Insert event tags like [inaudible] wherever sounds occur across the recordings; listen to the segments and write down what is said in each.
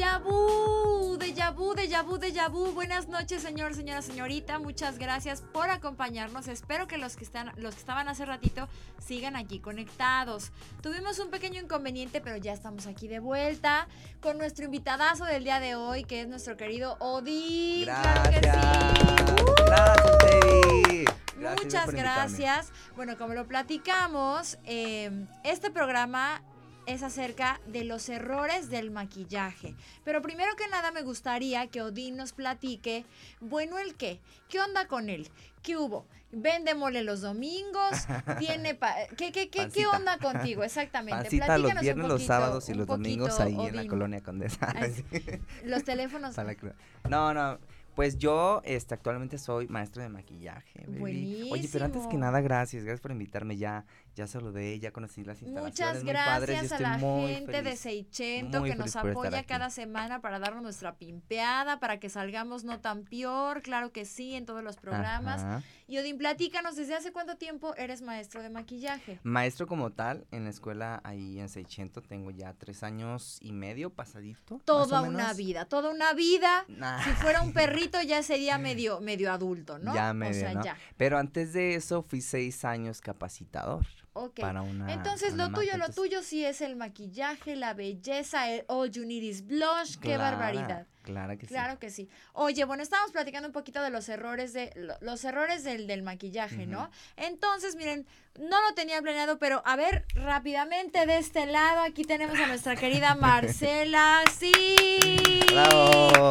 Deja vu, deja vu, deja vu. Buenas noches, señor, señora, señorita. Muchas gracias por acompañarnos. Espero que los que están, los que estaban hace ratito sigan aquí conectados. Tuvimos un pequeño inconveniente, pero ya estamos aquí de vuelta con nuestro invitadazo del día de hoy, que es nuestro querido Odi. Gracias. Claro que sí. Uh. Gracias, David. Gracias Muchas gracias. Bueno, como lo platicamos, eh, este programa es acerca de los errores del maquillaje. Pero primero que nada me gustaría que Odín nos platique, bueno, el qué, qué onda con él, qué hubo, vende mole los domingos, [laughs] tiene, pa- ¿qué, qué, qué, qué onda contigo exactamente? Pancita los Platícanos un viernes, los poquito, sábados y un los domingos ahí en la colonia Condesa. Ay, Sí. Los teléfonos. No, no. Pues yo este, actualmente soy maestro de maquillaje. baby. Oye, pero antes que Buenísimo. nada, gracias. Gracias por invitarme. Ya, ya saludé, ya conocí las instalaciones. Muchas gracias a la gente de. Seichento que nos apoya cada semana para darnos nuestra pimpeada, para que salgamos no tan peor, claro que sí, en todos los programas. Ajá. Y Odín, platícanos, ¿desde hace cuánto tiempo eres maestro de maquillaje? Maestro como tal, en la escuela ahí en Seicento tengo ya tres años y medio pasadito. Toda o una vida, toda una vida. Nah. Si fuera un perrito ya sería [laughs] medio, medio adulto, ¿no? Ya o medio, sea, ¿no? ya. Pero antes de eso fui seis años capacitador Ok. para una. Entonces, una lo tuyo, lo tuyo sí es el maquillaje, la belleza, el all you need is blush, qué barbaridad. Claro que sí. Claro que sí. Oye, bueno, estábamos platicando un poquito de los errores de lo- los errores del, del maquillaje, ¿no? Entonces, miren, no lo tenía planeado, pero a ver, rápidamente de este lado, aquí tenemos a nuestra querida [laughs] Marcela. Sí. ¡Bravo!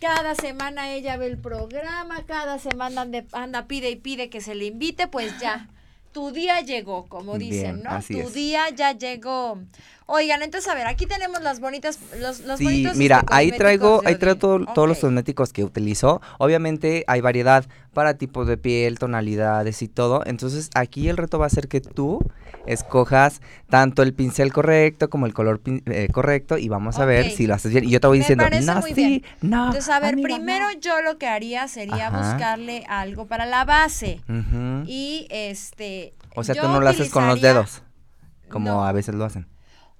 Cada semana ella ve el programa, cada semana anda, pide y pide que se le invite, pues ya. Tu día llegó, como dicen, Bien, ¿no? tu es. día ya llegó. Oigan, entonces, a ver, aquí tenemos las bonitas, los, los Sí, bonitos mira, ahí traigo, ahí traigo todos los cosméticos que utilizo. Obviamente hay variedad para tipos de piel, tonalidades y todo. Entonces aquí el reto va a ser que tú escojas tanto el pincel correcto como el color eh, correcto y vamos a ver si lo haces bien. Y yo te voy Me diciendo, no, muy sí, bien. no. Entonces, a ver, amiga, primero no". yo lo que haría sería Ajá. buscarle algo para la base. Ujú. Y este. O sea, tú no lo haces con los dedos, como No. a veces lo hacen.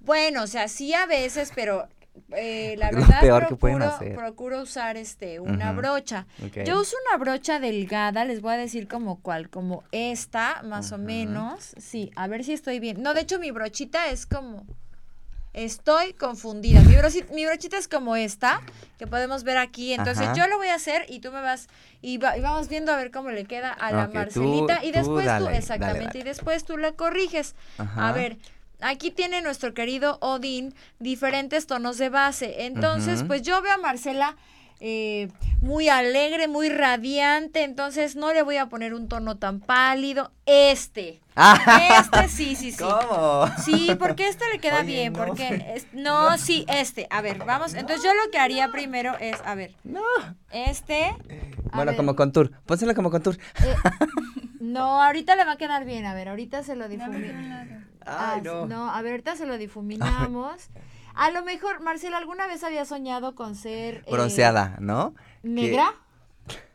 Bueno, o sea, sí a veces, pero eh, la [laughs] lo verdad peor que procuro, hacer. procuro usar este una brocha. Yo uso una brocha delgada, les voy a decir como cuál, como esta, más o menos. Sí, a ver si estoy bien. No, de hecho mi brochita es como Estoy confundida. Mi, broci- mi brochita es como esta, que podemos ver aquí. Entonces Ajá. yo lo voy a hacer y tú me vas y, va- y vamos viendo a ver cómo le queda a la tú- Marcelita. y después tú, dale, exactamente, dale. y después tú la corriges. Ajá. A ver, aquí tiene nuestro querido Odín diferentes tonos de base. Entonces, pues yo veo a Marcela eh, muy alegre, muy radiante. Entonces no le voy a poner un tono tan pálido. Este. [laughs] Este sí, sí, sí. ¿Cómo? Sí, porque este le queda Oye, bien, no. porque es- no, sí, este. A ver, vamos. Entonces yo lo que haría primero es, a ver, No. este. a Bueno, ver, como contour. Pónsela como contour. eh, no, ahorita le va a quedar bien. A ver, ahorita se lo No, no, difuminamos. no, no. Ah, no, a ver, ahorita se lo [laughs] difuminamos. A lo mejor, Marcela, ¿alguna vez había soñado con ser eh, Bronceada, ¿no? negra?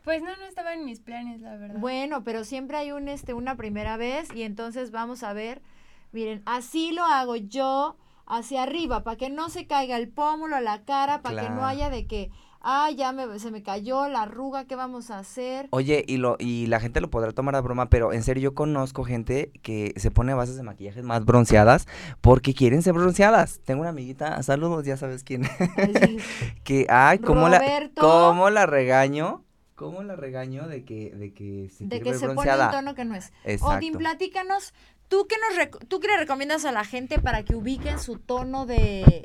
Pues no, no estaba en mis planes, la verdad. Bueno, pero siempre hay un este una primera vez y entonces vamos a ver. Miren, así lo hago yo hacia arriba para que no se caiga el pómulo, la cara, para que no haya de que, ah, ya me, se me cayó la arruga, ¿qué vamos a hacer? Oye, y lo y la gente lo podrá tomar a broma, pero en serio yo conozco gente que se pone bases de maquillaje más bronceadas porque quieren ser bronceadas. Tengo una amiguita, saludos, ya sabes quién, Así. [laughs] que ay, cómo la cómo la regaño, cómo la regaño de que de que se de que se pone un tono que no es. Exacto. Odín, platícanos, ¿tú qué, nos ¿tú qué le recomiendas a la gente para que ubiquen su tono de,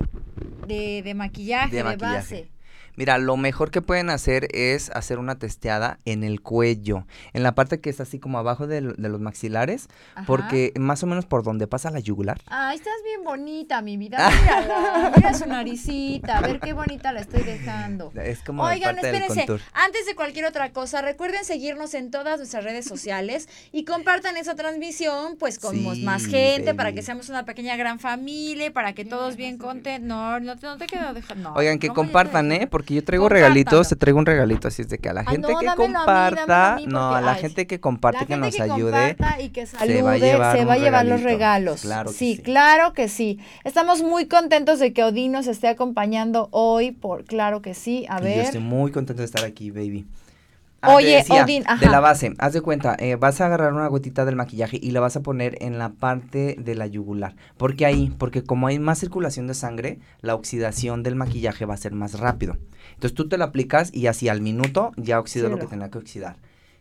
de, de maquillaje, de, De maquillaje. base? Mira, lo mejor que pueden hacer es hacer una testeada en el cuello, en la parte que está así como abajo de, los maxilares, Ajá. porque más o menos por donde pasa la yugular. Ay, estás bien bonita, mi vida. [laughs] Mírala, mira su naricita. A ver qué bonita la estoy dejando. Es como de Oigan, parte espérense. Antes de cualquier otra cosa, recuerden seguirnos en todas nuestras redes sociales y compartan esa transmisión, pues con Sí, más gente, para que seamos una pequeña gran familia, para que todos bien contentos. No, no te, no te quedo dejando. Oigan, que compartan, ¿eh? Porque porque yo traigo regalitos, te traigo un regalito, así es de que a la Ay, gente no, que dámelo a mí, comparta, dámelo a mí, no, a la ay, gente que comparte, que nos que ayude. comparta y que se va a llevar se un va a llevar los regalos. Claro sí, sí. claro que sí. Estamos muy contentos de que Odín nos esté acompañando hoy, por claro que sí. A Y yo ver. estoy muy contento de estar aquí, baby. Ah, Oye, decía, Odín, De ajá. la base, haz de cuenta, eh, vas a agarrar una gotita del maquillaje y la vas a poner en la parte de la yugular. ¿Por qué ahí? Porque como hay más circulación de sangre, la oxidación del maquillaje va a ser más rápido. Entonces tú te lo aplicas y así al minuto ya oxidó lo que tenía que oxidar.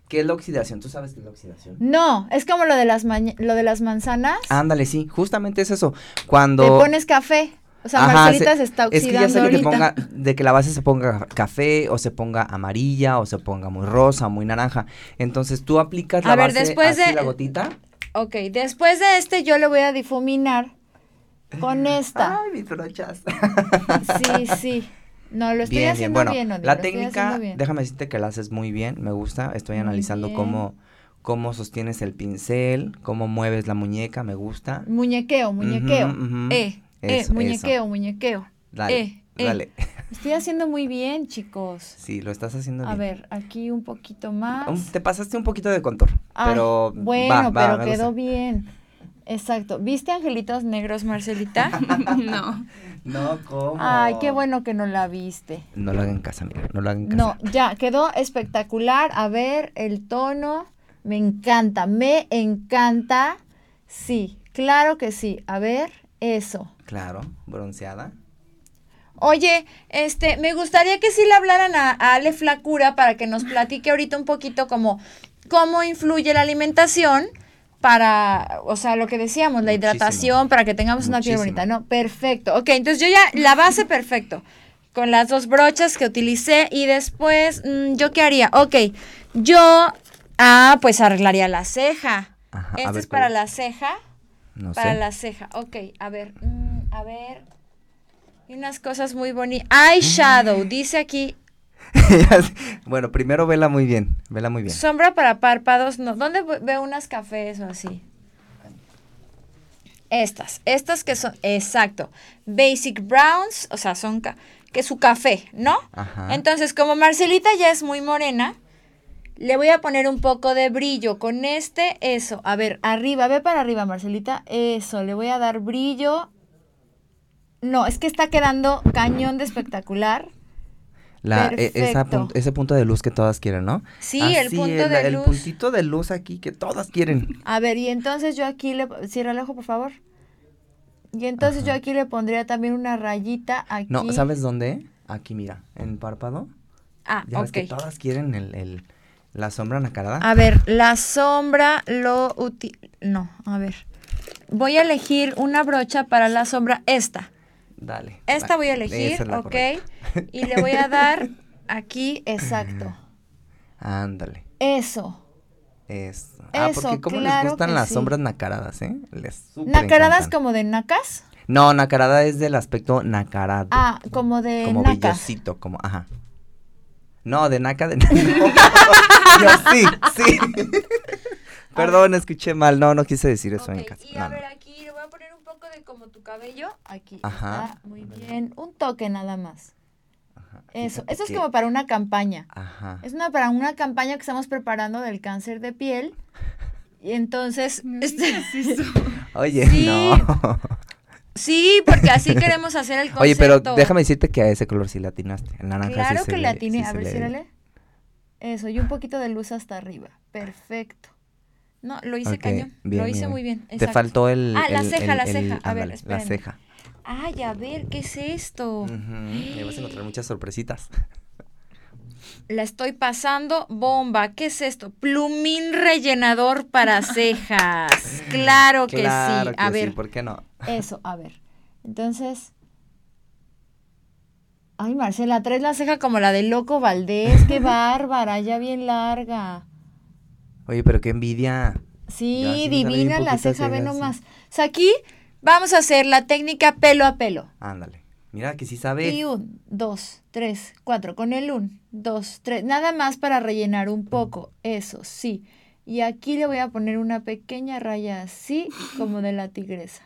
¿Qué es la oxidación? ¿Tú sabes qué es la oxidación? No, es como lo de las lo de las manzanas. Ándale, sí, justamente es eso. Cuando... Te pones café. O sea, Ajá, Marcelita se- se, está Es que oxidando ya de que ahorita. ponga, de que la base se ponga café o se ponga amarilla o se ponga muy rosa, muy naranja. Entonces tú aplicas la ver, base después así de- la gotita. Ok, después de este yo le voy a difuminar con [laughs] esta. Ay, mis brochas. Sí, sí. No, lo estoy bien, bien. haciendo Bueno, bien, la técnica, haciendo bien. déjame decirte que la haces muy bien, me gusta. Estoy Muy analizando bien. cómo cómo sostienes el pincel, cómo mueves la muñeca, me gusta. Muñequeo, muñequeo. Eh, Eso, muñequeo, muñequeo. Dale, eh, eh. dale. [laughs] Estoy haciendo muy bien, chicos. Sí, lo estás haciendo A bien. ver, aquí un poquito más. Un- Te pasaste un poquito de contor, Ay, pero bueno, va, va, pero quedó gusta. bien. Exacto. ¿Viste angelitos negros, Marcelita? [laughs] no. No, ¿cómo? Ay, qué bueno que no la viste. No lo hagan en casa, mira, no lo hagan en casa. No, ya, quedó espectacular. A ver, el tono. Me encanta, me encanta. Sí, claro que sí. A ver, eso. Claro, bronceada. Oye, este, me gustaría que sí le hablaran a, a Ale Flacura para que nos platique ahorita un poquito como cómo influye la alimentación para, o sea, lo que decíamos, la Muchísimo. hidratación, para que tengamos una piel bonita, ¿no? Perfecto. Ok, entonces yo ya, la base perfecto, con las dos brochas que utilicé y después, mm, ¿yo qué haría? Ok, yo, ah, pues arreglaría la ceja. Ajá, ver, es para ¿cuál la ceja. No Para sé. la ceja, ok, a ver, mm, a ver. Y unas cosas muy bonitas. Eyeshadow, [laughs] dice aquí. [laughs] bueno, primero vela muy bien, vela muy bien. Sombra para párpados, no. ¿Dónde ve- veo unas cafés o así? Estas, estas que son, exacto. Basic browns, o sea, son que su café, ¿no? Ajá. Entonces, como Marcelita ya es muy morena, le voy a poner un poco de brillo con este, eso. A ver, arriba, ve para arriba, Marcelita. Eso, le voy a dar brillo. No, es que está quedando cañón de espectacular. La, e- esa perfecto. pun- ese punto de luz que todas quieren, ¿no? Sí, el punto es, de El luz. puntito de luz aquí que todas quieren. A ver, y entonces yo aquí le... Cierra el ojo, por favor. Y entonces yo aquí le pondría también una rayita aquí. No, ¿sabes dónde? Aquí, mira, en el párpado. Ah, Ya ves que ok. todas quieren el, el- la sombra nacarada. A ver, la sombra lo uti... No, a ver. Voy a elegir una brocha para la sombra, esta. Dale. Esta voy a elegir, es ok. correcta. Y le voy a dar [laughs] aquí, exacto. Ándale. Eso. Eso. Ah, Eso, porque cómo claro les gustan las sí. sombras nacaradas, ¿eh? Les ¿Nacaradas encantan. como de nacas? No, nacarada es del aspecto nacarado. Ah, como de como nacas. como, ajá. No, de naca de... [laughs] No. Yo sí, sí. Perdón, escuché mal. No, no quise decir eso en casa. Y No, a no. ver, aquí le voy a poner un poco de como tu cabello. Aquí. Ajá. Está muy bien. Un toque nada más. Ajá, Eso. Eso es que- como para una campaña. Ajá. Es una para una campaña que estamos preparando del cáncer de piel. Y entonces, No este. [laughs] Oye, Sí. no. Sí, porque así queremos hacer el concepto. Oye, pero déjame decirte que a ese color sí le atinaste. El naranja Claro sí que le, le atiné. sí a ver, le- ciérrale. Eso, y un poquito de luz hasta arriba. Perfecto. No, lo hice cañón. bien, lo hice bien. muy bien. Te faltó el... Ah, la el- ceja, el- la el- ceja. A ver, ándale, La ceja. Ay, a ver, ¿qué es esto? Ahí vas a encontrar muchas sorpresitas. La estoy pasando bomba. ¿Qué es esto? Plumín rellenador para [laughs] cejas. Claro que claro sí. que A sí, ver, ¿por qué no? eso, a ver. Entonces. Ay, Marcela, traes la ceja como la de Loco Valdés. Qué [laughs] bárbara, ya bien larga. Oye, pero qué envidia. Sí, divina la ceja, ve nomás. O sea, aquí vamos a hacer la técnica pelo a pelo. Ándale. Mira que sí sabes. Y un, dos, tres, cuatro. Con el un, dos, tres. Nada más para rellenar un poco. Eso, sí. Y aquí le voy a poner una pequeña raya así, como de la tigresa.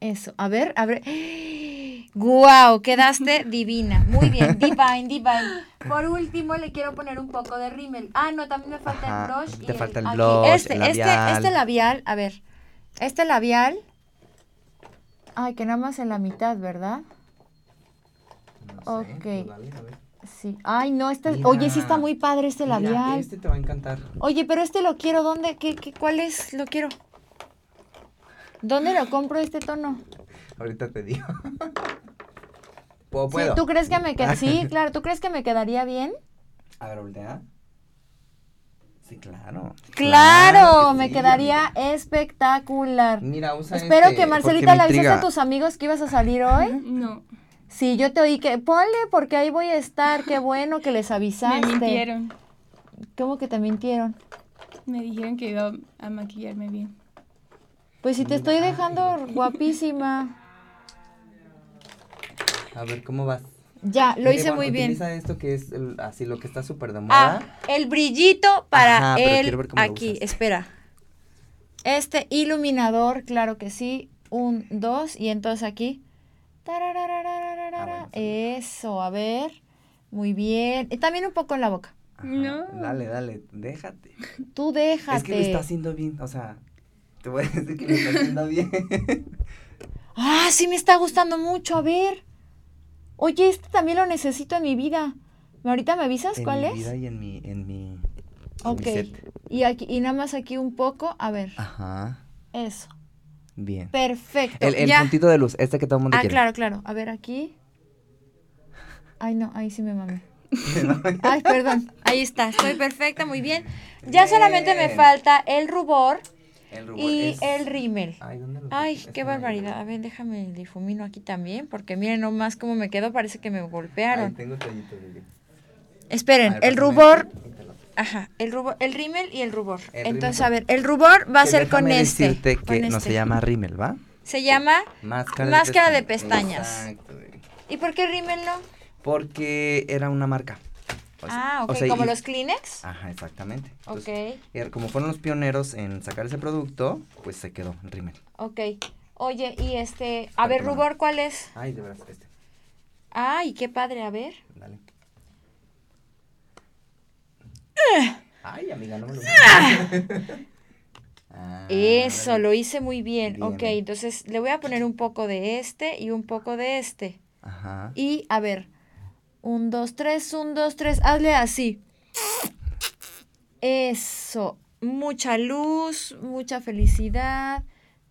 Eso. A ver, a ver. Guau, quedaste [laughs] divina. Muy bien, divine, divine. Por último, le quiero poner un poco de rímel. Ah, no, también me falta Ajá, el blush. y te falta el aquí. blush, Este, el este, labial. este labial, a ver. Este labial. Ay, que nada más en la mitad, ¿verdad? No Ok. dale, a ver. Sí. Ay, no, este. Mira. Oye, sí está muy padre este Mira, labial. este te va a encantar. Oye, pero este lo quiero. ¿Dónde? ¿Qué, qué, ¿Cuál es? Lo quiero. ¿Dónde lo compro este tono? Ahorita te digo. [laughs] ¿Puedo? Sí? ¿Tú crees que me queda? Sí, [laughs] claro. ¿Tú crees que me quedaría bien? A ver, voltea. Sí, claro. Claro, que me sí, quedaría amiga. espectacular. Mira, usa Espero este, que Marcelita le avisaste a tus amigos que ibas a salir hoy. [laughs] No, Sí, yo te oí que ponle porque ahí voy a estar. Qué bueno que les [laughs] avisaste. me mintieron. ¿Cómo que te mintieron? Me dijeron que iba a maquillarme bien. Pues si te estoy dejando guapísima. A ver, ¿cómo vas? Ya, lo Mire, hice bueno, muy bien. Utiliza esto que es el- así lo que está súper de Ah, moda. el brillito para Ajá, pero el quiero ver cómo lo aquí, espera. Este iluminador, claro que sí. Un, dos, y entonces aquí. Ah, bueno, Eso, a ver. Muy bien. Y también un poco en la boca. Ajá, No. Dale, dale, déjate. Tú déjate. Es que lo está haciendo bien, o sea, te voy a decir que lo está haciendo bien. [laughs] Ah, sí me está gustando mucho. A ver. Oye, este también lo necesito en mi vida. ¿Ahorita me avisas en cuál mi es? vida y en mi, en mi, en mi ok. set. Y aquí, y nada más aquí un poco. A ver. Ajá, Eso. Bien. Perfecto. El, puntito de luz, este que todo el mundo Ah, quiere. claro, claro. A ver, aquí. Ay, no, ahí sí me mamé. [laughs] Ay, perdón. Ahí está. Estoy perfecta, muy bien. Ya solamente me falta el rubor El rubor y es- el rímel. Ay, ¿dónde lo Ay, puse? qué Este barbaridad. A ver, déjame difumino aquí también, porque miren nomás cómo me quedó, parece que me Ay, golpearon. tengo toallitos, bebé. Esperen, ver, el rubor, ajá, el rubor, el rímel y el rubor. El Entonces, rímel. a ver, el rubor va a ser con este. decirte con que no este. se llama rímel, ¿va? Se llama Máscara, Máscara de de pestañas. pestañas. Exacto, bebé. ¿Y por qué rímel no? Porque era una marca. O sea- Ah, ok, o sea, como y- los Kleenex. Ajá, exactamente. Ok, Entonces, er- como fueron los pioneros en sacar ese producto, pues se quedó en rímel. ok. Oye, y este, a ver, rubor, ¿cuál es? Ay, de veras, este. Ay, qué padre, a ver. Dale. Ay, amiga, no me lo Ah, Eso, dale. lo hice muy bien. Bien. Ok, entonces le voy a poner un poco de este y un poco de este. Ajá. Y a ver, un, dos, tres, un, dos, tres, hazle así. Eso, mucha luz, mucha felicidad.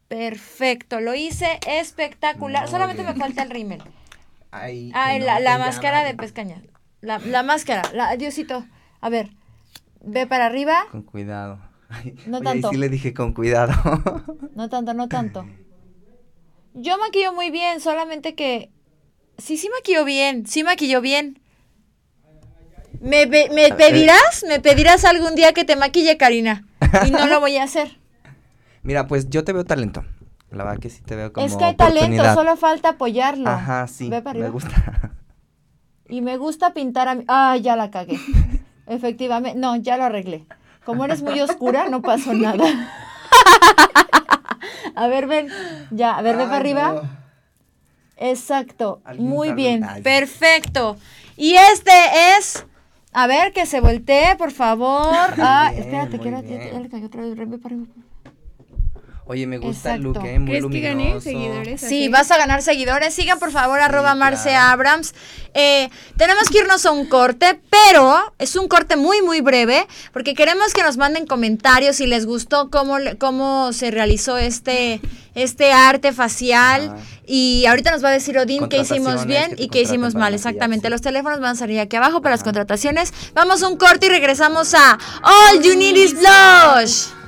Perfecto, lo hice espectacular. Solamente me falta el rímel. Ay, Ay, la, no la máscara de pescaña. La, la máscara, la, Diosito. A ver, ve para arriba. Con cuidado. Ay, No oye, ahí tanto. sí le dije con cuidado. [laughs] No tanto, no tanto. Yo maquillo muy bien, solamente que... Sí, sí maquillo bien, sí maquillo bien. ¿Me, me pedirás? ¿Me pedirás algún día que te maquille, Karina? Y no lo voy a hacer. [laughs] Mira, pues yo te veo talento. La verdad que sí te veo como es que hay talento, solo falta apoyarlo. Ajá, sí. Ve para me gusta. [laughs] Y me gusta pintar a mí. Ah, ya la cagué. Efectivamente. No, ya lo arreglé. Como eres muy oscura, no pasó [laughs] nada. a ver, ven. Ya, a ver, ve para arriba. no. Exacto. Muy bien. Perfecto. Y este es. A ver, que se voltee, por favor. [laughs] Ah, espérate, que ahora ya, le cayó otra vez. Ve para arriba. Oye, me gusta el look, ¿eh? Muy ¿Crees que gané luminoso. seguidores? Sí, así? vas a ganar seguidores. Sigan por favor arroba Marce claro. Abrams. Eh, tenemos que irnos a un corte, pero es un corte muy, muy breve, porque queremos que nos manden comentarios si les gustó cómo, cómo se realizó este, este arte facial. Y ahorita nos va a decir Odín qué hicimos bien que y qué hicimos mal. Exactamente. sí. Los teléfonos van a salir aquí abajo para las contrataciones. Vamos a un corte y regresamos a All You Need Is Blush.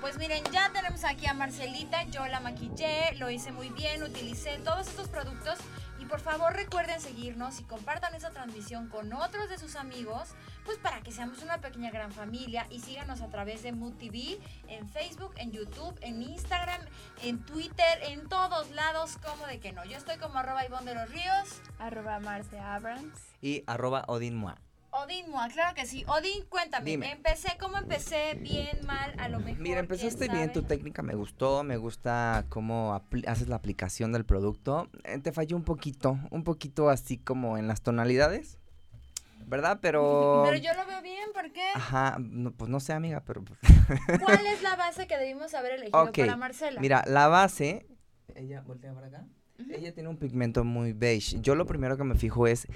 Pues miren, ya tenemos aquí a Marcelita. Yo la maquillé, lo hice muy bien, utilicé todos estos productos. Y por favor recuerden seguirnos y compartan esa transmisión con otros de sus amigos, pues para que seamos una pequeña gran familia y síganos a través de Mood TV, en Facebook, en YouTube, en Instagram, en Twitter, en todos lados, como de que no. Yo estoy como arroba Ivonne de los Ríos. Arroba Marce Abrams. Y arroba Odin Mua. Odín Mua, claro que sí. Odín, cuéntame, Dime. empecé, ¿cómo empecé? Bien, mal, a lo mejor. Mira, empezaste bien, tu técnica me gustó, me gusta cómo haces la aplicación del producto. Eh, te falló un poquito, un poquito así como en las tonalidades, ¿verdad? [laughs] Pero... Pero yo lo veo bien, ¿por qué? Ajá, no, pues no sé, amiga, pero... pues, [laughs] ¿Cuál es la base que debimos haber elegido Ok, para Marcela? Mira, la base... Ella, voltea para acá. Ella tiene un pigmento muy beige. Yo lo primero que me fijo es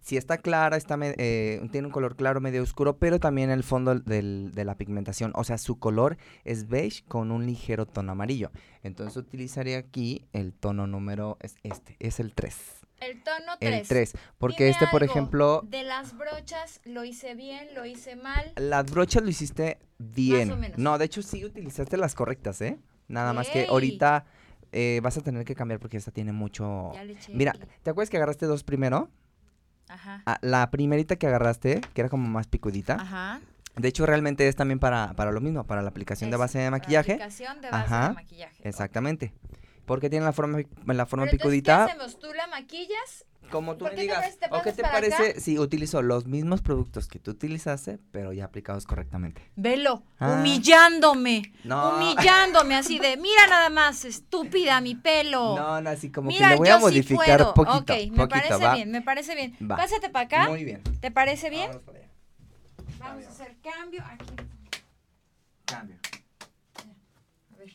si está clara, está eh, tiene un color claro, medio oscuro, pero también el fondo del- de la pigmentación. O sea, su color es beige con un ligero tono amarillo. Entonces utilizaría aquí el tono número, es este, es el 3. El tono 3. El 3. Porque este, por ejemplo, De las brochas, ¿lo hice bien? ¿Lo hice mal? las brochas lo hiciste bien. o menos. No, de hecho sí utilizaste las correctas, ¿eh? Nada más que ahorita eh, vas a tener que cambiar porque esta tiene mucho... Ya le eché Mira, aquí. ¿te acuerdas que agarraste dos primero? Ajá. Ah, la primerita que agarraste, que era como más picudita. Ajá. De hecho, realmente es también para, para lo mismo, para la aplicación de base de para maquillaje. aplicación de base Ajá, de maquillaje. Exactamente. Porque tiene la forma, la forma Pero entonces, picudita. ¿qué hacemos? ¿Tú la maquillas? Como tú ¿Por me digas. parece- te ¿O qué te para acá? parece si utilizo los mismos productos que tú utilizaste, pero ya aplicados correctamente? Velo, Ah. humillándome. No. Humillándome así de, mira nada más, estúpida, mi pelo. No, no, así como mira, que le voy a modificar sí poquito. Ok, me poquito, parece ¿va? bien, me parece bien. Va. Pásate para acá. Muy bien. ¿Te parece bien? Para allá. Vamos a hacer cambio aquí. Cambio. A ver.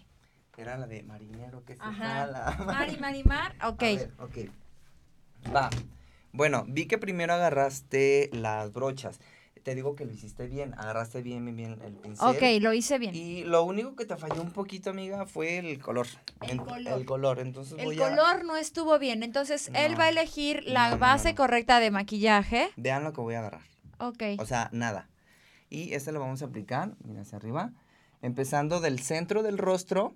Era la de marinero que se Ajá. jala. Mari, [laughs] Marimar, ok. A ver, ok. Va. Bueno, vi que primero agarraste las brochas. Te digo que lo hiciste bien. Agarraste bien, bien, bien el pincel. Ok, lo hice bien. Y lo único que te falló un poquito, amiga, fue el color. El color. El color. Entonces El voy a... color no estuvo bien, entonces él va a elegir la No, base no. correcta de maquillaje. Vean lo que voy a agarrar. Ok. O sea, nada. Y este lo vamos a aplicar, mira hacia arriba, empezando del centro del rostro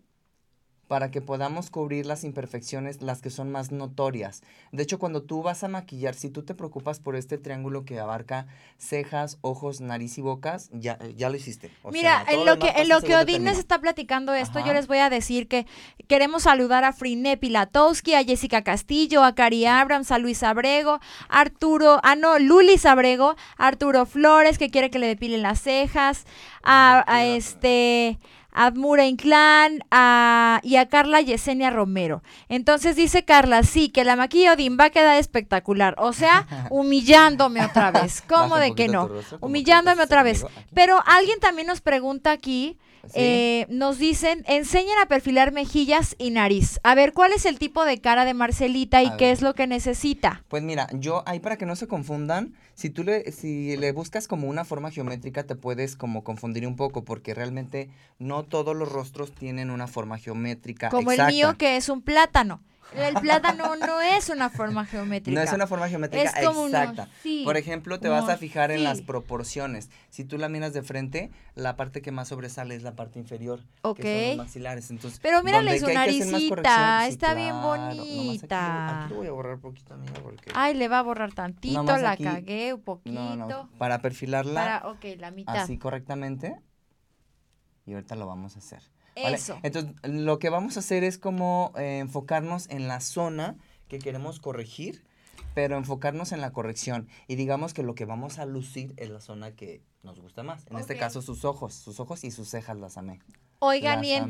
para que podamos cubrir las imperfecciones, las que son más notorias. De hecho, cuando tú vas a maquillar, si tú te preocupas por este triángulo que abarca cejas, ojos, nariz y bocas, ya, ya lo hiciste. O Mira, sea, en lo que, en lo que Odín nos está platicando esto, yo les voy a decir que queremos saludar a Friné Pilatowski, a Jessica Castillo, a Cari Abrams, a Luis Abrego, Arturo, ah no, Lulis Abrego, Arturo Flores, que quiere que le depilen las cejas, a, a este a Mura Inclán a, y a Carla Yesenia Romero. Entonces dice Carla, sí, que la maquilla Odín va a quedar espectacular. O sea, [laughs] humillándome otra vez. ¿Cómo de que no? rostro, Humillándome otra vez. Pero alguien también nos pregunta aquí, Sí. eh, nos dicen, enseñan a perfilar mejillas y nariz. A ver, ¿cuál es el tipo de cara de Marcelita y A qué ver. es lo que necesita? Pues mira, yo ahí para que no se confundan, si tú le, si le buscas como una forma geométrica te puedes como confundir un poco porque realmente no todos los rostros tienen una forma geométrica Como exacta. el mío que es un plátano. El plátano no es una forma geométrica. No es una forma geométrica Es como uno exacta. Por ejemplo, te vas a fijar en las proporciones. Si tú la miras de frente, la parte que más sobresale es la parte inferior, Ok. que son los maxilares. Entonces, Pero mírale su naricita, sí, está bien claro. Aquí lo- bonita. Aquí, lo voy a borrar poquito, amiga, porque Ay, le va a borrar tantito, la aquí. cagué un poquito. no, no, para perfilarla Para, ok, la mitad. así correctamente. Y ahorita lo vamos a hacer. ¿Vale? Eso. Entonces, lo que vamos a hacer es como eh, enfocarnos en la zona que queremos corregir, pero enfocarnos en la corrección. Y digamos que lo que vamos a lucir es la zona que nos gusta más. En este caso, sus ojos. Sus ojos y sus cejas las amé. Oigan, Las y amé.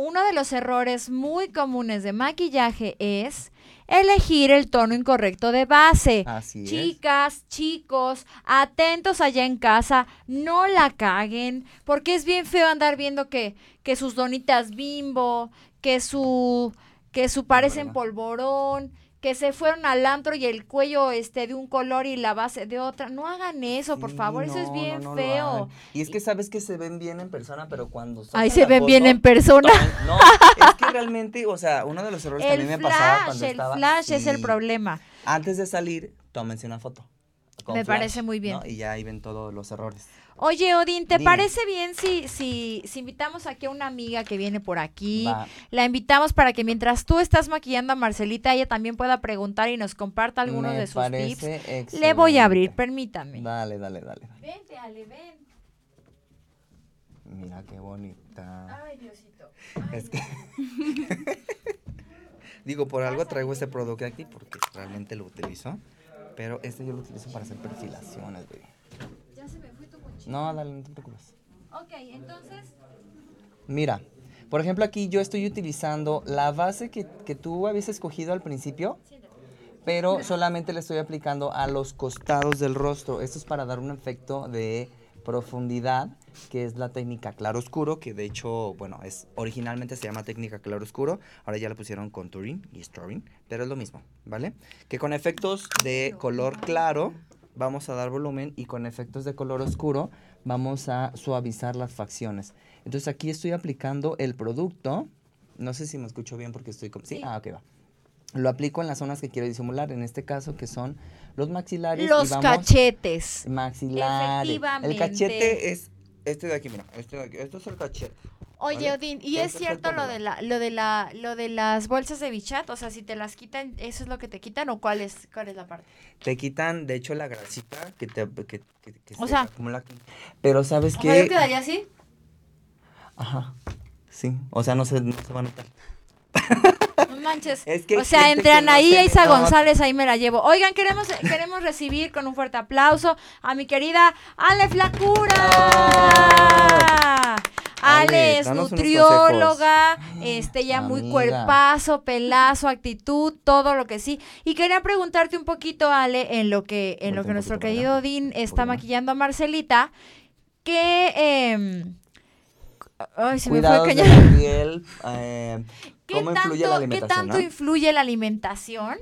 Uno de los errores muy comunes de maquillaje es elegir el tono incorrecto de base. Así es. Chicas, chicos, atentos allá en casa, no la caguen, porque es bien feo andar viendo que, que sus donitas bimbo, que su, que su parecen polvorón, que se fueron al antro y el cuello este de un color y la base de otra. No hagan eso, por Sí, favor, eso es bien no, no lo feo. Y es que sabes que se ven bien en persona, pero cuando Ahí se ven bien en persona. No, es que realmente, o sea, uno de los errores que a mí El me pasaba flash, cuando el estaba flash es el problema. Antes de salir, tómense una foto. Con Me flash, parece muy bien. ¿no? Y ya ahí ven todos los errores. Oye, Odín, ¿te Dime. parece bien si, si, si invitamos aquí a una amiga que viene por aquí? Va. La invitamos para que mientras tú estás maquillando a Marcelita, ella también pueda preguntar y nos comparta algunos de sus tips. Le voy a abrir, permítame. Dale, dale, dale. Vente, Ale, ven. Mira qué bonita. Ay, Diosito. Es que. [laughs] Digo, por algo traigo este producto aquí porque realmente lo utilizo. Pero este yo lo utilizo para hacer perfilaciones, güey. Ya se me fue tu mochila. No, dale, no te preocupes. Ok, entonces. Mira, por ejemplo, aquí yo estoy utilizando la base que, que tú habías escogido al principio, pero solamente le estoy aplicando a los costados del rostro. Esto es para dar un efecto de profundidad, que es la técnica claro-oscuro, que de hecho, bueno, es originalmente se llama técnica claro-oscuro, ahora ya le pusieron contouring y storing, pero es lo mismo, ¿vale? Que con efectos de color claro vamos a dar volumen y con efectos de color oscuro vamos a suavizar las facciones. Entonces aquí estoy aplicando el producto, no sé si me escucho bien porque estoy... con- ¿Sí? Ah, ok, va. Lo aplico en las zonas que quiero disimular, en este caso que son los maxilares. y Los vamos- cachetes. Maxilares. El Efectivamente. cachete es este de aquí, mira, este de aquí. Esto es el cachete. Oye, ¿Vale? Odín, ¿y Este es cierto lo de la, lo de la, lo de las bolsas de bichat? O sea, si te las quitan, ¿eso es lo que te quitan o cuál es, cuál es la parte? Te quitan, de hecho, la grasita que te que, que- que O se sea- acumula. Pero ¿sabes sea, ¿yo qué? quedaría así? Ajá. Sí, o sea, no se, no se va a notar. [laughs] Manches. Es que o sea, entre Anaí Isa. González, ahí me la llevo. Oigan, queremos, [laughs] queremos recibir con un fuerte aplauso a mi querida Ale Flacura. Ale Ale, es nutrióloga, este ya muy Amiga. cuerpazo, pelazo, actitud, todo lo que sí. Y quería preguntarte un poquito, Ale, en lo que, en lo que nuestro para querido allá. Dean está maquillando a Marcelita, que em, ay, se me Cuidados fue de la piel. [laughs] eh, ¿Qué ¿Cómo tanto, influye la ¿Qué alimentación? tanto no? influye la alimentación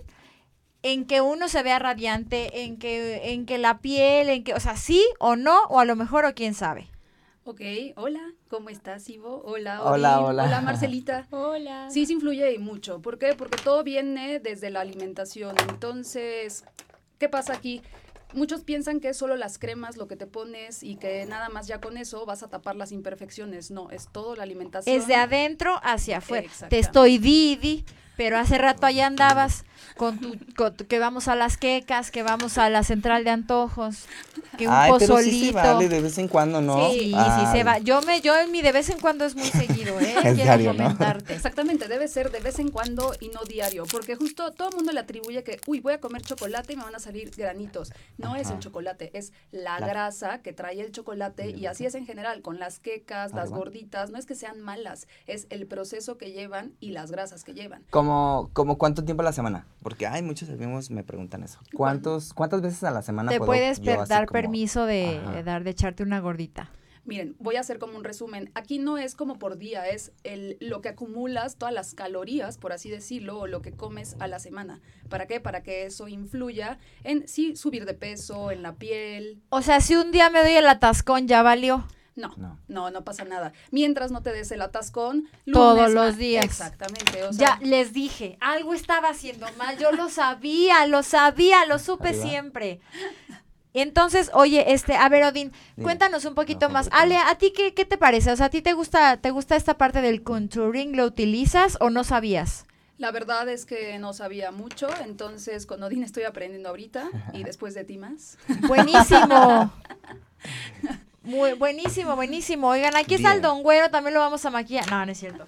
en que uno se vea radiante, en que, en que la piel, en que, o sea, sí o no, o a lo mejor o quién sabe? Ok, hola, ¿cómo estás, Ivo? Hola, Hola, Odín. hola. Hola, Marcelita. [laughs] Hola. Sí, se influye y mucho. ¿Por qué? Porque todo viene desde la alimentación. Entonces, ¿qué pasa aquí? Muchos piensan que es solo las cremas lo que te pones y que nada más ya con eso vas a tapar las imperfecciones. No, es todo la alimentación. Es de adentro hacia afuera. Te estoy didi, pero hace rato allá andabas con tu, con tu- que vamos a las quecas, que vamos a la central de antojos, que un Ay, pero pozolito. sí se vale de vez en cuando, ¿no? Sí, sí se va. Yo me, yo en mi de vez en cuando es muy seguido, ¿eh? [laughs] Es Quiero diario, ¿no? comentarte. Exactamente, debe ser de vez en cuando y no diario, porque justo todo el mundo le atribuye que, uy, voy a comer chocolate y me van a salir granitos. No es el chocolate, es la, La- grasa que trae el chocolate y así es en general, con las quecas, las Arriba. gorditas, no es que sean malas, es el proceso que llevan y las grasas que llevan. Como, como cuánto tiempo a la semana? Porque hay muchos amigos me preguntan eso. ¿Cuántos, ¿Cuántas veces a la semana Te puedo puedes yo dar como- permiso de dar, de echarte una gordita. Miren, voy a hacer como un resumen. Aquí no es como por día, es el, lo que acumulas, todas las calorías, por así decirlo, o lo que comes a la semana. ¿Para qué? Para que eso influya en sí subir de peso, en la piel. O sea, si un día me doy el atascón, ya valió. No, No. no, no, pasa nada. Mientras no te des el atascón, Todos lunes, los ma- días. Exactamente. O ya les dije, algo estaba haciendo mal. Yo lo sabía, lo sabía, lo supe siempre. Entonces, oye, este, a ver, Odín, Dime. cuéntanos un poquito No, más. Ale, ¿a ti qué, qué te parece? O sea, ¿a ti te gusta, te gusta esta parte del contouring? ¿Lo utilizas o no sabías? la verdad es que no sabía mucho, entonces con Odín estoy aprendiendo ahorita y [laughs] después de ti más. Buenísimo. [laughs] Muy buenísimo, buenísimo. Oigan, aquí está el don güero, también lo vamos a maquillar. No, no es cierto.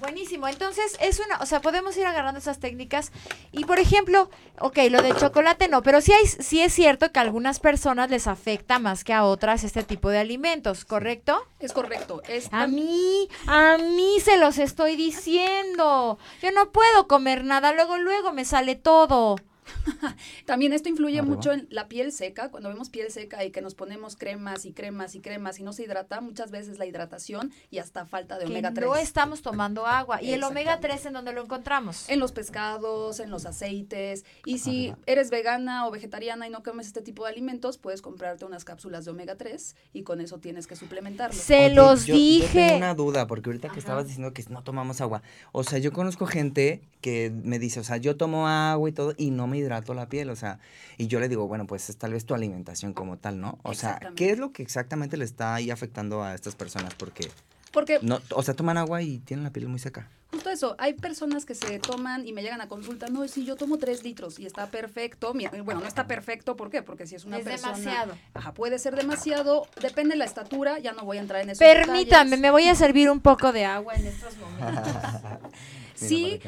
Buenísimo. Entonces, es una, o sea, podemos ir agarrando esas técnicas. Y por ejemplo, ok, lo del chocolate no, pero sí, hay, sí es cierto que a algunas personas les afecta más que a otras este tipo de alimentos, ¿correcto? Es correcto. Es A mí, a mí se los estoy diciendo. Yo no puedo comer nada, luego, luego me sale todo. [laughs] También esto influye Arriba. mucho en la piel seca. Cuando vemos piel seca y que nos ponemos cremas y cremas y cremas y no se hidrata, muchas veces la hidratación y hasta falta de Que omega 3. no estamos tomando agua. ¿Y el omega Exactamente. 3 en dónde lo encontramos? En los pescados, en los aceites. Y si eres vegana o vegetariana y no comes este tipo de alimentos, puedes comprarte unas cápsulas de omega 3 y con eso tienes que suplementarlo. Se Oye, los yo- Yo dije. tengo una duda, porque ahorita que estabas diciendo que no tomamos agua. O sea, yo conozco gente que me dice, o sea, yo tomo agua y todo y no me hidrato deshidrato la piel, o sea, y yo le digo, bueno, pues es tal vez tu alimentación como tal, ¿no? O sea. ¿qué es lo que exactamente le está ahí afectando a estas personas? Porque, Porque no, o sea, toman agua y tienen la piel muy seca. Justo eso, hay personas que se toman y me llegan a consulta, no, sí, yo tomo tres litros y está perfecto. Bueno, no está perfecto, ¿por qué? Porque si es una Es persona... demasiado. Ajá, puede ser demasiado, depende de la estatura, ya no voy a entrar en eso. Permítame, me voy a servir un poco de agua en estos momentos. [laughs] [laughs] Sí,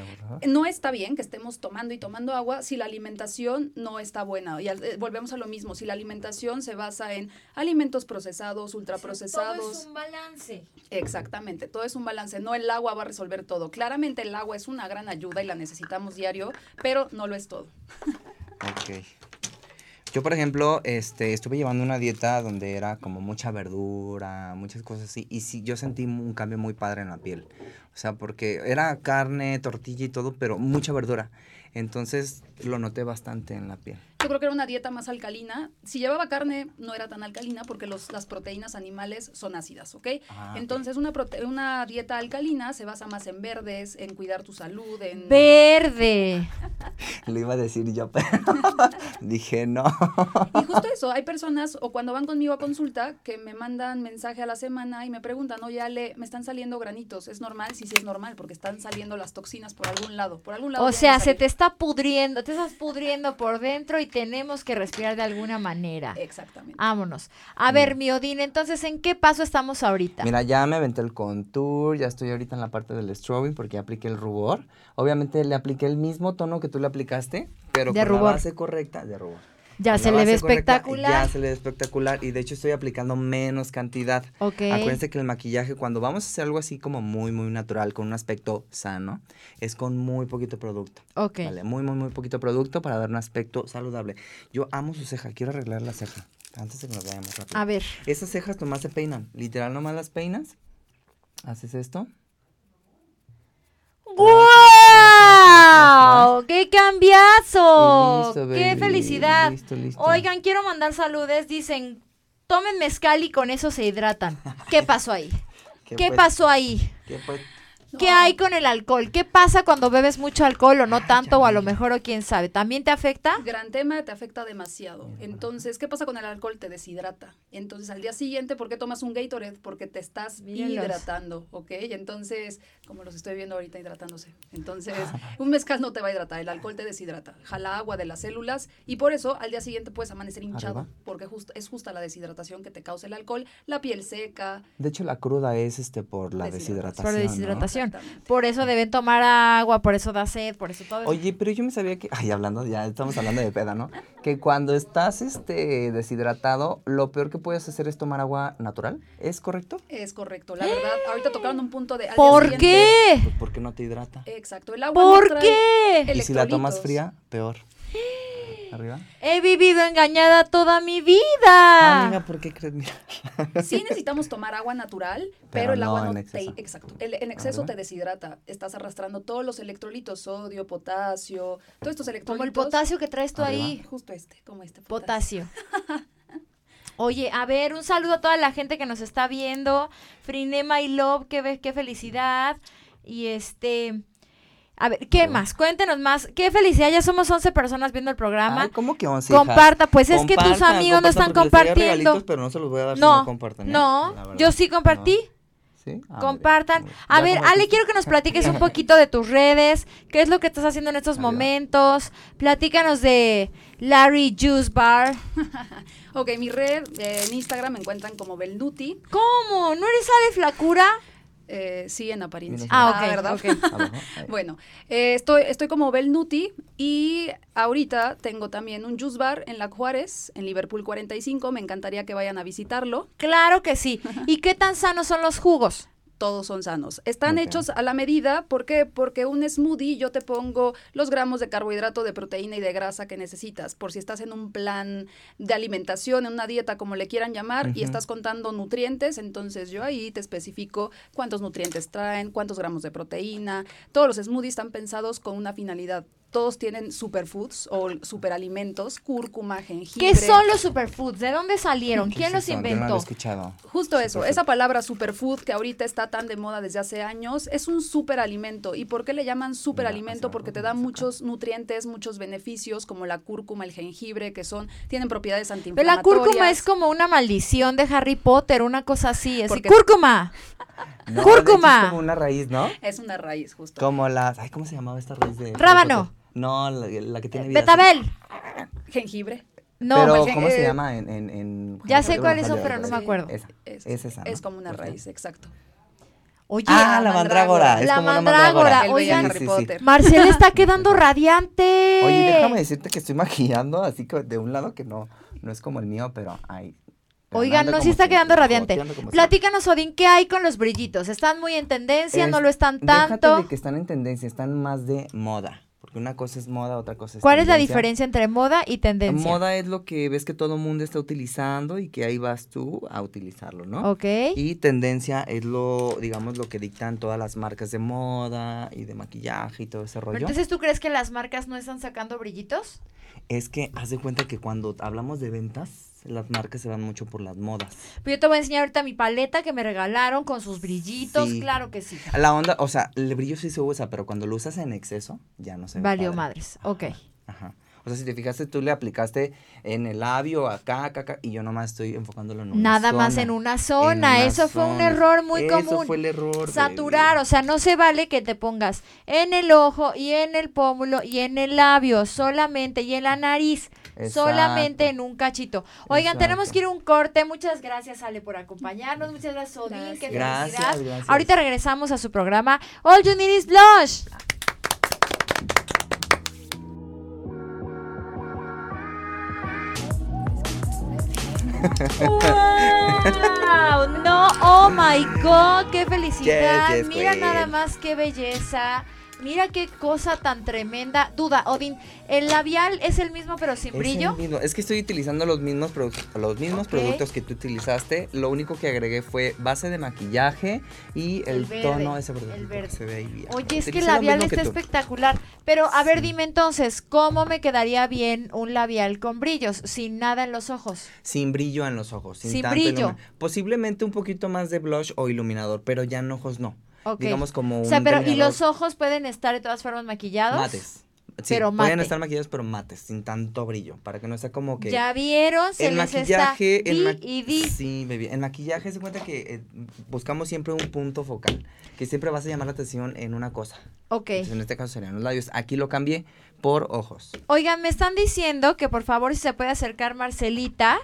no está bien que estemos tomando y tomando agua si la alimentación no está buena. Y al- eh, volvemos a lo mismo, si la alimentación se basa en alimentos procesados, Todo ultraprocesados. es un balance. Exactamente, todo es un balance, no el agua va a resolver todo. Claramente el agua es una gran ayuda y la necesitamos diario, pero no lo es todo. Ok. Yo, por ejemplo, este, estuve llevando una dieta donde era como mucha verdura, muchas cosas así, y sí, yo sentí un cambio muy padre en la piel. O sea, porque era carne, tortilla y todo, pero mucha verdura. Entonces, lo noté bastante en la piel. Yo creo que era una dieta más alcalina. Si llevaba carne, no era tan alcalina porque los, las proteínas animales son ácidas, ¿ok? Ah. Entonces, una, prote- una dieta alcalina se basa más en verdes, en cuidar tu salud, en... Verde. [laughs] Lo iba a decir yo, pero [laughs] dije no. Y justo eso, hay personas, o cuando van conmigo a consulta, que me mandan mensaje a la semana y me preguntan, oye, Ale, me están saliendo granitos, ¿es normal? Sí, sí es normal, porque están saliendo las toxinas por algún lado, por algún lado. O sea, se te está pudriendo, te estás pudriendo por dentro y tenemos que respirar de alguna manera. Exactamente. Vámonos. A ver, mi Odín, entonces, ¿en qué paso estamos ahorita? Mira, ya me aventé el contour, ya estoy ahorita en la parte del strobing porque ya apliqué el rubor. Obviamente le apliqué el mismo tono que tú le aplicaste, pero De con rubor. la base correcta de rubor. Ya se le ve correcta, espectacular. Ya se le ve espectacular y de hecho estoy aplicando menos cantidad. Ok. Acuérdense que el maquillaje, cuando vamos a hacer algo así como muy, muy natural, con un aspecto sano, es con muy poquito producto. Ok. ¿vale? Muy, muy, muy poquito producto para dar un aspecto saludable. Yo amo su ceja, quiero arreglar la ceja. Antes de que nos vayamos rápido. A ver. Esas cejas nomás se peinan. Literal, nomás las peinas. Haces esto. ¡Wow! ¡Qué cambiazo! ¡Qué felicidad! Listo, listo. Oigan, quiero mandar saludes. Dicen, tomen mezcal y con eso se hidratan. ¿Qué pasó ahí? [laughs] ¿Qué pues? pasó ahí? ¿Qué pues? ¿Qué hay con el alcohol? ¿Qué pasa cuando bebes mucho alcohol o no tanto o a lo mejor o quién sabe? ¿También te afecta? Gran tema, te afecta demasiado. Entonces, ¿qué pasa con el alcohol? Te deshidrata. Entonces, al día siguiente, ¿por qué tomas un Gatorade? Porque te estás Mírenlos. hidratando, ¿ok? Entonces, como los estoy viendo ahorita hidratándose. Entonces, un mezcal no te va a hidratar, el alcohol te deshidrata. Jala agua de las células y por eso al día siguiente puedes amanecer hinchado, Arriba. porque just- es justa la deshidratación que te causa el alcohol, la piel seca. De hecho, la cruda es este por la Deshidratación. deshidratación. Por ¿no? deshidratación. Por eso deben tomar agua, por eso da sed, por eso todo eso. Oye, pero yo me sabía que, ay, hablando, ya estamos hablando de peda, ¿no? Que cuando estás este deshidratado, lo peor que puedes hacer es tomar agua natural, ¿es correcto? Es correcto, la verdad. Ahorita tocaron un punto de... ¿Por qué? Pues porque no te hidrata. Exacto, el agua ¿Por no trae qué? Y si la tomas fría, peor. Arriba. He vivido engañada toda mi vida. Amiga, ¿por qué crees? Mira. [laughs] Sí necesitamos tomar agua natural, pero, Pero el agua no no en te... Exacto. El- en exceso te deshidrata. Estás arrastrando todos los electrolitos, sodio, potasio, todos estos Como electrolitos. el potasio que traes tú Arriba. ahí. Justo este, como este potasio. Potasio. [laughs] Oye, a ver, un saludo a toda la gente que nos está viendo. Frinema y Love, qué, qué felicidad. Y este... A ver, ¿qué más? Cuéntenos más. Qué felicidad, ya somos 11 personas viendo el programa. Ay, ¿cómo que once, hijas? Comparta, pues es que tus amigos no están compartiendo. pero no se los voy a dar si no comparten. ¿eh? no, yo sí compartí. No. ¿Sí? Ah, Compartan. A ver, Ale, quiero que nos platiques un [laughs] poquito de tus redes. ¿Qué es lo que estás haciendo en estos momentos? Platícanos de Larry Juice Bar. [laughs] Ok, mi red eh, en Instagram me encuentran como Belnuti. ¿Cómo? ¿No eres Ale Flacura? Eh, sí, en apariencia. Vienes Ah, ok, ¿verdad? ok. [laughs] Abajo, ahí. Bueno, eh, estoy, estoy como Belnuti y ahorita tengo también un juice bar en La Juárez, en Liverpool 45. Me encantaría que vayan a visitarlo. Claro que sí. ¿Y qué tan sanos son los jugos? Todos son sanos. Están hechos a la medida. ¿Por qué? Porque un smoothie yo te pongo los gramos de carbohidrato, de proteína y de grasa que necesitas. Por si estás en un plan de alimentación, en una dieta, como le quieran llamar, y estás contando nutrientes, entonces yo ahí te especifico cuántos nutrientes traen, cuántos gramos de proteína. Todos los smoothies están pensados con una finalidad. Todos tienen superfoods o superalimentos, cúrcuma, jengibre. ¿Qué son los superfoods? ¿De dónde salieron? ¿Qué ¿Quién es los? Yo no lo he inventó? escuchado. Justo eso, Superfood. esa palabra superfood que ahorita está tan de moda desde hace años, es un superalimento. ¿Y por qué le llaman superalimento? Porque te da muchos nutrientes, muchos beneficios, como la cúrcuma, el jengibre, que son, tienen propiedades Pero antiinflamatorias. la cúrcuma es como una maldición de Harry Potter, una cosa así. así Porque- ¡Cúrcuma! [laughs] No, ¡Cúrcuma! es como una raíz, ¿no? Es una raíz, justo. Como las... Ay, ¿cómo se llamaba esta raíz de... Rábano. No, la, la que tiene vida así. Betabel. Jengibre. No, Pero, el- ¿cómo se eh, llama en... en, en Ya sé cuáles son, pero no me Sí, acuerdo. Es, Es, es esa, ¿no? es como una raíz, exacto. Oye, Ah, la mandrágora. Es La mandrágora. mandrágora. El veía oigan, Harry Sí, sí, sí. Potter. Marcela está [laughs] quedando radiante. Oye, déjame decirte que estoy maquillando así que de un lado que no, no es como el mío, pero ay. Oigan, no, sí está quedando radiante. Platícanos, Odín, ¿qué hay con los brillitos? ¿Están muy en tendencia? ¿No lo están Déjate tanto? de que están en tendencia, están más de moda. Porque una cosa es moda, otra cosa es ¿Cuál es la diferencia entre moda y tendencia? Moda es lo que ves que todo el mundo está utilizando y que ahí vas tú a utilizarlo, ¿no? Ok. Y tendencia es lo, digamos, lo que dictan todas las marcas de moda y de maquillaje y todo ese Pero rollo. entonces, ¿tú crees que las marcas no están sacando brillitos? Es que haz de cuenta que cuando hablamos de ventas, las marcas se van mucho por las modas. Pero yo te voy a enseñar ahorita mi paleta que me regalaron con sus brillitos. Sí. Claro que sí. La onda, o sea, el brillo sí se usa, pero cuando lo usas en exceso, ya no se ve Valió madres. Ok. Ajá. O sea, si te fijaste, tú le aplicaste en el labio, acá, acá, acá, y yo nomás estoy enfocándolo en una Nada más zona. en una En zona. una Eso fue un error muy Eso común. fue el error. Saturar, baby. o sea, no se vale que te pongas en el ojo y en el pómulo y en el labio solamente y en la nariz solamente en un cachito. Oigan, tenemos que ir a un corte. Muchas gracias, Ale, por acompañarnos. Muchas gracias, Odín. Qué Gracias, felicidad. gracias. Ahorita regresamos a su programa All You Need Is Blush. ¡Wow! No, oh my god, qué felicidad. Yes, yes, Mira nada más qué belleza. Mira qué cosa tan tremenda. Duda, Odín, ¿el labial es el mismo pero sin Es el brillo? mismo. Es que estoy utilizando los mismos, los mismos productos que tú utilizaste. Lo único que agregué fue base de maquillaje y el, El verde, tono ese verdecito el que verde. se ve ahí bien. Oye, es que el labial está espectacular. Pero a ver, dime entonces, ¿cómo me quedaría bien un labial con brillos, sin nada en los ojos? Sin brillo en los ojos. Sin, Sin tanto brillo. Posiblemente un poquito más de blush o iluminador, pero ya en ojos no. Ok. Digamos como un o sea, pero ¿y los ojos pueden estar de todas formas maquillados? mates. Sí, Pero pueden mate. estar maquillados, pero mates, sin tanto brillo, para que no sea como que... Ya vieron, se el les maquillaje, está el ma- y di. Sí, baby. En maquillaje se cuenta que eh, buscamos siempre un punto focal, que siempre vas a llamar la atención en una cosa. Ok. Entonces, en este caso serían los labios. Aquí lo cambié por ojos. Oigan, me están diciendo que por favor si se puede acercar Marcelita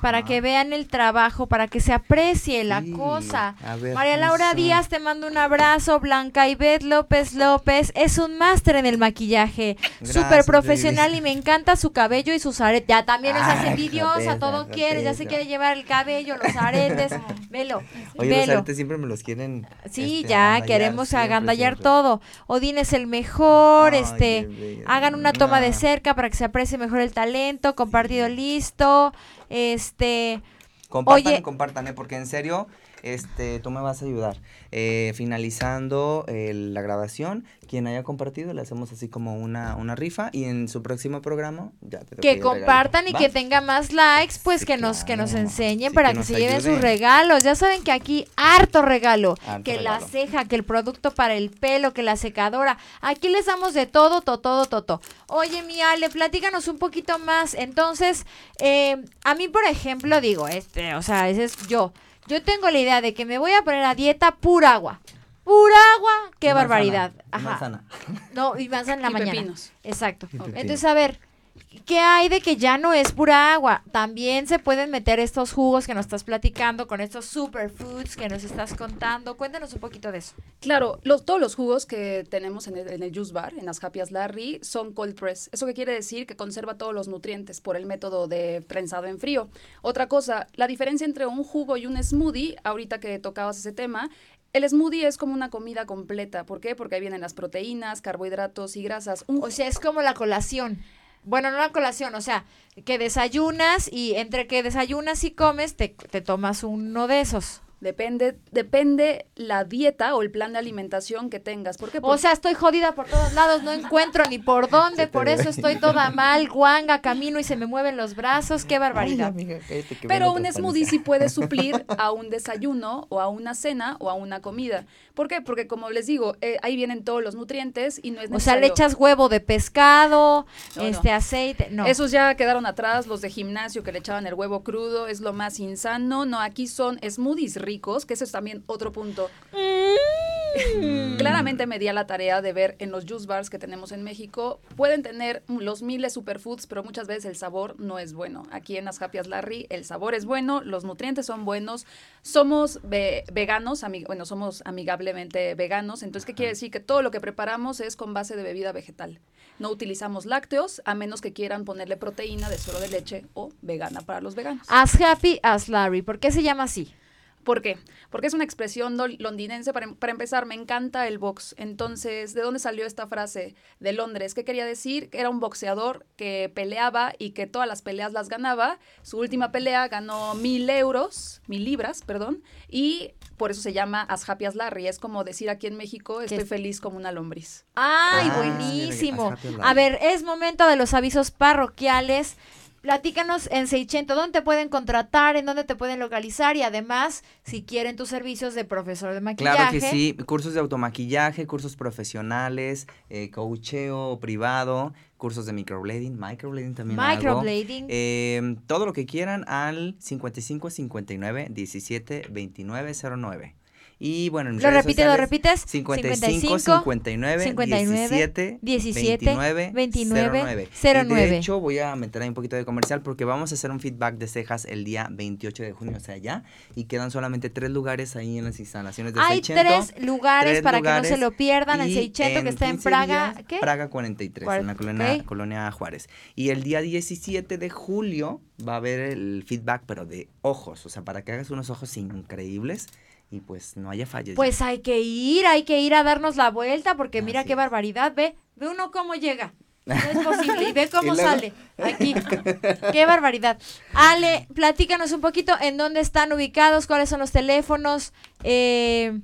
para Ajá. que vean el trabajo, para que se aprecie la cosa. ver, María Laura eso. Díaz te mando un abrazo, Blanca Ivette López López es un máster en el maquillaje, súper profesional y me encanta su cabello y sus aretes. Ya también estás Ay, envidiosa, todo quiere, ya se quiere llevar el cabello, los aretes, [laughs] velo, Oye, los velo. aretes siempre me los quieren. Sí, este, ya queremos siempre, agandallar siempre. todo. Odín es el mejor, Ay, este, hagan una toma de nah. cerca para que se aprecie mejor el talento, compartido listo, este, Compartan, Oye. compartan, ¿eh? porque en serio, este, tú me vas a ayudar. Eh, finalizando eh, la grabación, quien haya compartido, le hacemos así como una, una rifa y en su próximo programa ya te que compartan y ¿Va? que tenga más likes, pues Sí, que nos que nos enseñen Sí, para que se lleven sus regalos. Ya saben que aquí harto regalo, Harto que la ceja, que el producto para el pelo, que la secadora. Aquí les damos de todo, todo, todo, todo. Oye, mi Ale, platícanos un poquito más. Entonces, eh, a mí, por ejemplo, digo, este, o sea, ese es yo. Yo tengo la idea de que me voy a poner a dieta pura agua. Pura agua, qué Y barbaridad. Ajá. manzana. No, y manzana en la Y mañana. pepinos. Exacto. Entonces, a ver, ¿qué hay de que ya no es pura agua? También se pueden meter estos jugos que nos estás platicando con estos superfoods que nos estás contando. Cuéntanos un poquito de eso. Claro, los, todos los jugos que tenemos en el, en el juice bar, en las Happy as Larry, son cold press. ¿Eso qué quiere decir? Que conserva todos los nutrientes por el método de prensado en frío. Otra cosa, la diferencia entre un jugo y un smoothie, ahorita que tocabas ese tema, el smoothie es como una comida completa. ¿Por qué? Porque ahí vienen las proteínas, carbohidratos y grasas. Un O sea, es como la colación. Bueno, no la colación, o sea, que desayunas y entre que desayunas y comes, te, te tomas uno de esos. Depende, depende la dieta o el plan de alimentación que tengas. ¿Por qué? O Porque- sea, estoy jodida por todos lados, no encuentro ni por dónde, por eso estoy toda mal, guanga, camino y se me mueven los brazos, qué barbaridad. Pero un smoothie sí puede [laughs] suplir a un desayuno o a una cena o a una comida. ¿Por qué? Porque como les digo, eh, ahí vienen todos los nutrientes y no es O sea, le necesario- echas huevo de pescado, No, no. este aceite, no. Esos ya quedaron atrás, los de gimnasio que le echaban el huevo crudo, es lo más insano. No, aquí son smoothies ricos, que eso es también otro punto. Mm. Claramente me di a la tarea de ver en los juice bars que tenemos en México, pueden tener los miles superfoods, pero muchas veces el sabor no es bueno. Aquí en las Happy as Larry el sabor es bueno, los nutrientes son buenos, somos ve- veganos, bueno, somos amigablemente veganos, entonces, ¿qué quiere decir? Que todo lo que preparamos es con base de bebida vegetal. No utilizamos lácteos, a menos que quieran ponerle proteína de suero de leche o vegana para los veganos. As happy as Larry, ¿por qué se llama así? ¿Por qué? Porque es una expresión londinense. Para, em- para empezar, me encanta el box. Entonces, ¿de dónde salió esta frase? De Londres. ¿Qué quería decir? Que era un boxeador que peleaba y que todas las peleas las ganaba. Su última pelea ganó mil euros, mil libras, perdón, y por eso se llama As Happy as Larry. Es como decir aquí en México, estoy es- feliz como una lombriz. ¡Ay, Ah, buenísimo! A ver, es momento de los avisos parroquiales. Platícanos en Seichento, ¿dónde te pueden contratar? ¿En dónde te pueden localizar? Y además, si quieren tus servicios de profesor de maquillaje. Claro que sí, cursos de automaquillaje, cursos profesionales, eh, coacheo privado, cursos de microblading, microblading también hago. Microblading. Eh, todo lo que quieran al 55 59 17 29 09. Y bueno, en ¿Lo redes repite, lo sociales, repites? 55 59 17 29 09. Y 09. de hecho, voy a meter ahí un poquito de comercial porque vamos a hacer un feedback de cejas el día 28 de junio, o sea, ya. Y quedan solamente tres lugares ahí en las instalaciones de Hay Seicento. tres lugares tres para que no se lugares lo pierdan. En y Seichento, que está en 15 Praga. días, ¿Qué? Praga 43, en la colonia, ok. colonia Juárez. Y el día 17 de julio va a haber el feedback, pero de ojos, o sea, para que hagas unos ojos increíbles y pues no haya fallas. ya. Pues hay que ir, hay que ir a darnos la vuelta, porque mira qué es. barbaridad. Ve, ve uno cómo llega. No es posible. Y ve [laughs] cómo Y luego- sale. Aquí. Qué barbaridad. Ale, platícanos un poquito en dónde están ubicados, cuáles son los teléfonos. Eh,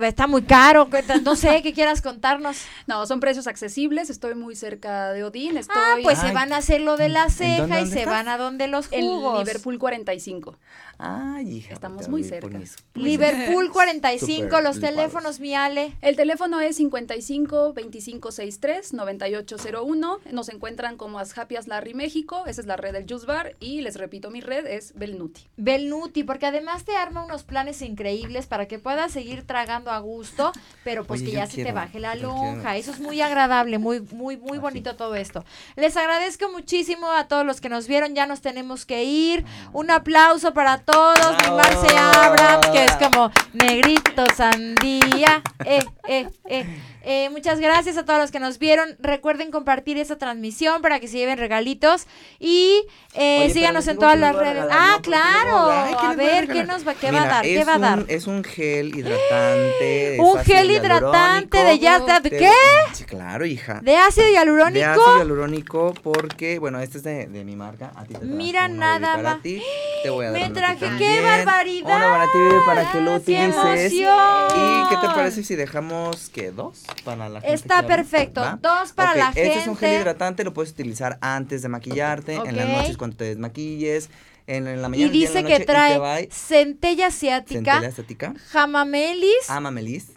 está muy caro. No sé qué quieras contarnos. [laughs] No, son precios accesibles. Estoy muy cerca de Odín. Estoy Ah, pues se van a hacer lo de la ¿En ceja dónde, y se estás? van a donde los en jugos. Liverpool 45. Ay, hija. Estamos te muy cerca. [laughs] Liverpool 45, Súper los teléfonos, mi Ale. El teléfono es 55 2563 9801. Nos encuentran como As Happy as Larry México. Esa es la red del Juice Bar. Y les repito, mi red es Belnuti. Belnuti, porque además te arma unos planes increíbles para que puedas seguir tragando a gusto, pero pues Oye, que ya se te baje la lonja. Eso es muy agradable, muy, muy, muy Así. bonito todo esto. Les agradezco muchísimo a todos los que nos vieron, ya nos tenemos que ir. Un aplauso para todos, mi. Marce Abraham, que es como negrito sandía. Eh, eh, eh. Eh, muchas gracias a todos los que nos vieron. Recuerden compartir esta transmisión para que se lleven regalitos. Y eh, Oye, síganos en todas que las redes. Ah, claro. luego, ay, ¿qué A ver, ¿qué nos va, qué va a dar? ¿Qué va a un- dar? Es un gel hidratante. Un gel hidratante de ya- ¿de qué? Sí, claro, hija. ¿De ácido hialurónico? De ácido hialurónico porque, bueno, este es de, de mi marca. A ti te traje Mira nada más. Te voy a dar Me traje, ¡qué barbaridad! Uno para ti, para que lo ¡Qué utilices. emoción! ¿Y qué te parece si dejamos, qué, dos para la gente? Está perfecto. ¿Va? Dos para la Este es un gel gente. hidratante, lo puedes utilizar antes de maquillarte, en las noches cuando te desmaquilles, en, en la Y mañana. en la dice noche, que y trae centella asiática, Centella estática. jamamelis, Amamelis.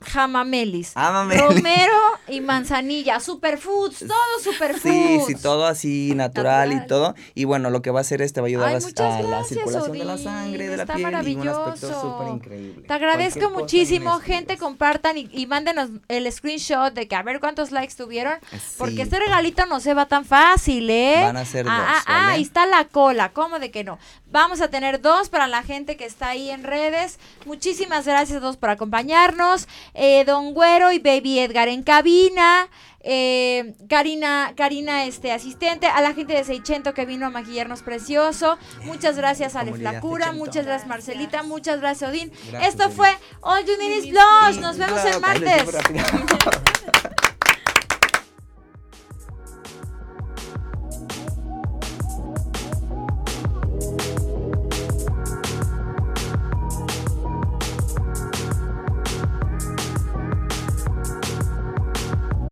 Jamamelis, Amamelis. romero y manzanilla, superfoods, todo Sí, superfoods. sí, todo así natural, Natural. y todo. Y bueno, lo que va a hacer es te va a ayudar Ay, a, la circulación de la sangre, de la está piel y un aspecto maravilloso. súper increíble. Te agradezco muchísimo, gente, compartan y, y mándenos el screenshot de que a ver cuántos likes tuvieron, porque Sí. este regalito no se va tan fácil, ¿eh? Van a ser ah, dos, ah, ah, ¿vale? ahí está la cola, ¿cómo de que no? Vamos a tener dos para la gente que está ahí en redes. Muchísimas gracias a todos por acompañarnos. Eh, Don Güero y Baby Edgar en cabina. Eh, Karina, Karina, este asistente, a la gente de Seichento que vino a maquillarnos precioso. Muchas gracias a Ale Comunidad Flacura, Seicento. muchas gracias Marcelita, muchas gracias Odín. Gracias, Esto fue All You Need Is. Nos vemos el martes. [laughs]